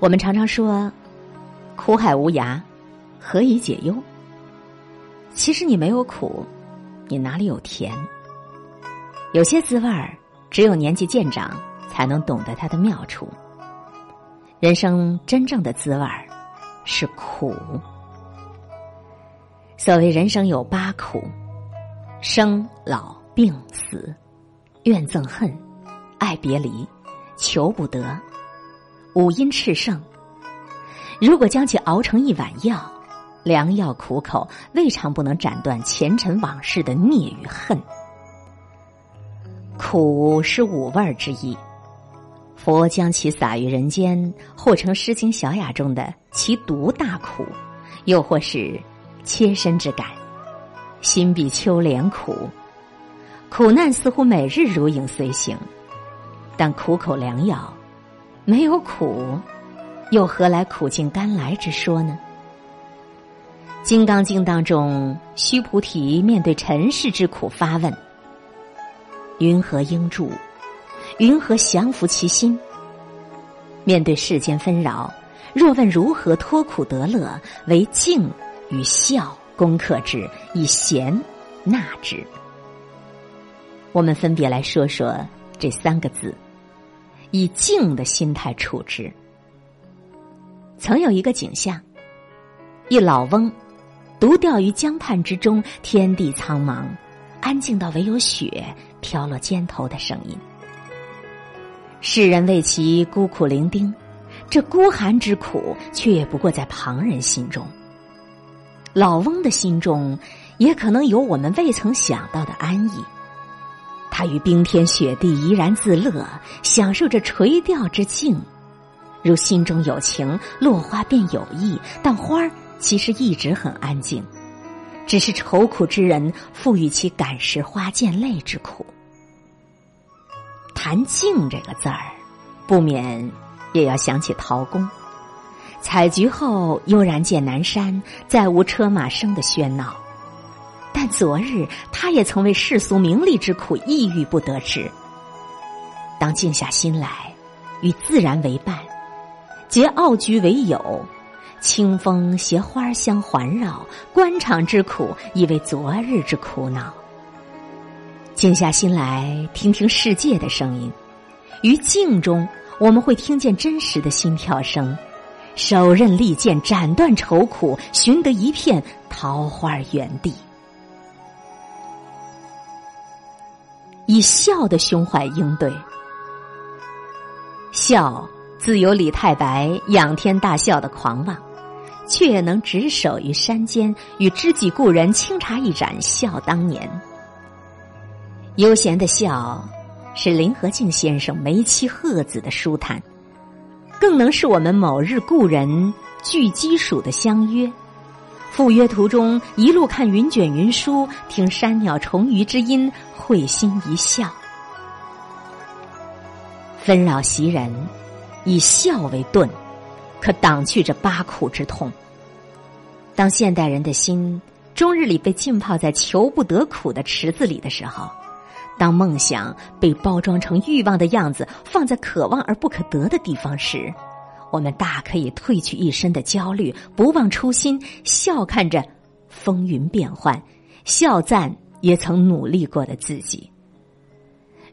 我们常常说“苦海无涯，何以解忧”。其实你没有苦，你哪里有甜？有些滋味儿，只有年纪渐长才能懂得它的妙处。人生真正的滋味儿是苦。所谓人生有八苦：生、老、病、死、怨、憎、恨、爱别离、求不得。五阴炽盛，如果将其熬成一碗药，良药苦口，未尝不能斩断前尘往事的孽与恨。苦是五味之一，佛将其撒于人间，或成《诗经·小雅》中的“其独大苦”，又或是切身之感，“心比秋莲苦”。苦难似乎每日如影随形，但苦口良药。没有苦，又何来苦尽甘来之说呢？《金刚经》当中，须菩提面对尘世之苦发问：“云何应住？云何降伏其心？”面对世间纷扰，若问如何脱苦得乐，为静与孝攻克之，以贤纳之。我们分别来说说这三个字。以静的心态处之。曾有一个景象：一老翁独钓于江畔之中，天地苍茫，安静到唯有雪飘落肩头的声音。世人为其孤苦伶仃，这孤寒之苦，却也不过在旁人心中。老翁的心中，也可能有我们未曾想到的安逸。他于冰天雪地怡然自乐，享受着垂钓之境，如心中有情，落花便有意。但花儿其实一直很安静，只是愁苦之人赋予其感时花溅泪之苦。谈静这个字儿，不免也要想起陶公。采菊后悠然见南山，再无车马声的喧闹。但昨日，他也曾为世俗名利之苦抑郁不得志。当静下心来，与自然为伴，结傲菊为友，清风携花香环绕，官场之苦已为昨日之苦恼。静下心来，听听世界的声音，于静中，我们会听见真实的心跳声。手刃利剑，斩断愁苦，寻得一片桃花源地。以孝的胸怀应对，孝自有李太白仰天大笑的狂妄，却也能执手于山间，与知己故人清茶一盏，笑当年。悠闲的笑，是林和靖先生梅妻鹤子的舒坦，更能是我们某日故人聚鸡黍的相约。赴约途中，一路看云卷云舒，听山鸟虫鱼之音，会心一笑。纷扰袭人，以笑为盾，可挡去这八苦之痛。当现代人的心终日里被浸泡在求不得苦的池子里的时候，当梦想被包装成欲望的样子，放在可望而不可得的地方时。我们大可以褪去一身的焦虑，不忘初心，笑看着风云变幻，笑赞也曾努力过的自己。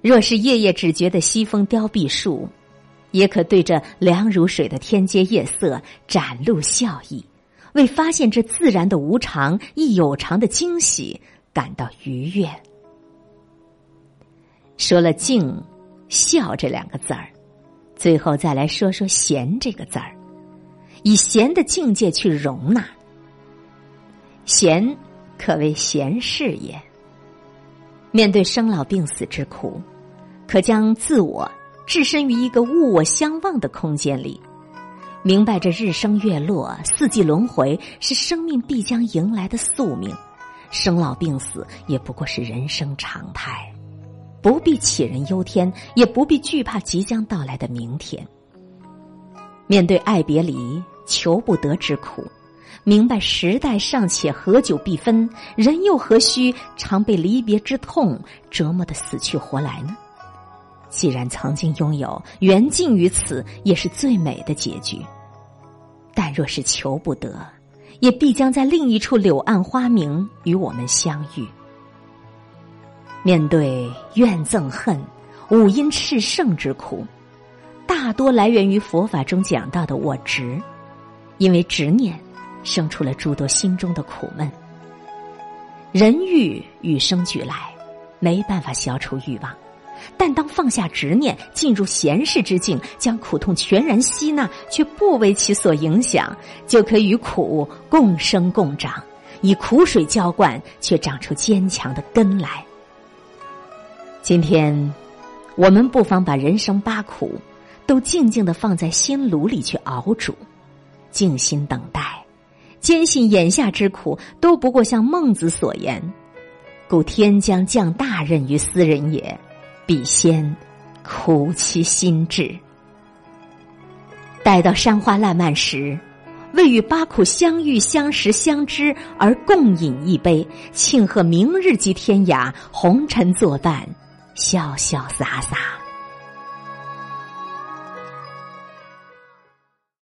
若是夜夜只觉得西风凋碧树，也可对着凉如水的天阶夜色展露笑意，为发现这自然的无常亦有常的惊喜感到愉悦。说了静、笑这两个字儿。最后再来说说“闲”这个字儿，以闲的境界去容纳。闲，可谓闲事也。面对生老病死之苦，可将自我置身于一个物我相忘的空间里，明白这日升月落、四季轮回是生命必将迎来的宿命，生老病死也不过是人生常态。不必杞人忧天，也不必惧怕即将到来的明天。面对爱别离、求不得之苦，明白时代尚且，合久必分，人又何须常被离别之痛折磨的死去活来呢？既然曾经拥有，缘尽于此，也是最美的结局。但若是求不得，也必将在另一处柳暗花明与我们相遇。面对怨憎恨、五阴炽盛之苦，大多来源于佛法中讲到的我执，因为执念生出了诸多心中的苦闷。人欲与生俱来，没办法消除欲望。但当放下执念，进入闲适之境，将苦痛全然吸纳，却不为其所影响，就可与苦共生共长，以苦水浇灌，却长出坚强的根来。今天，我们不妨把人生八苦，都静静的放在心炉里去熬煮，静心等待，坚信眼下之苦都不过像孟子所言：“故天将降大任于斯人也。”必先苦其心志，待到山花烂漫时，为与八苦相遇、相识、相知而共饮一杯，庆贺明日即天涯，红尘作伴，潇潇洒洒。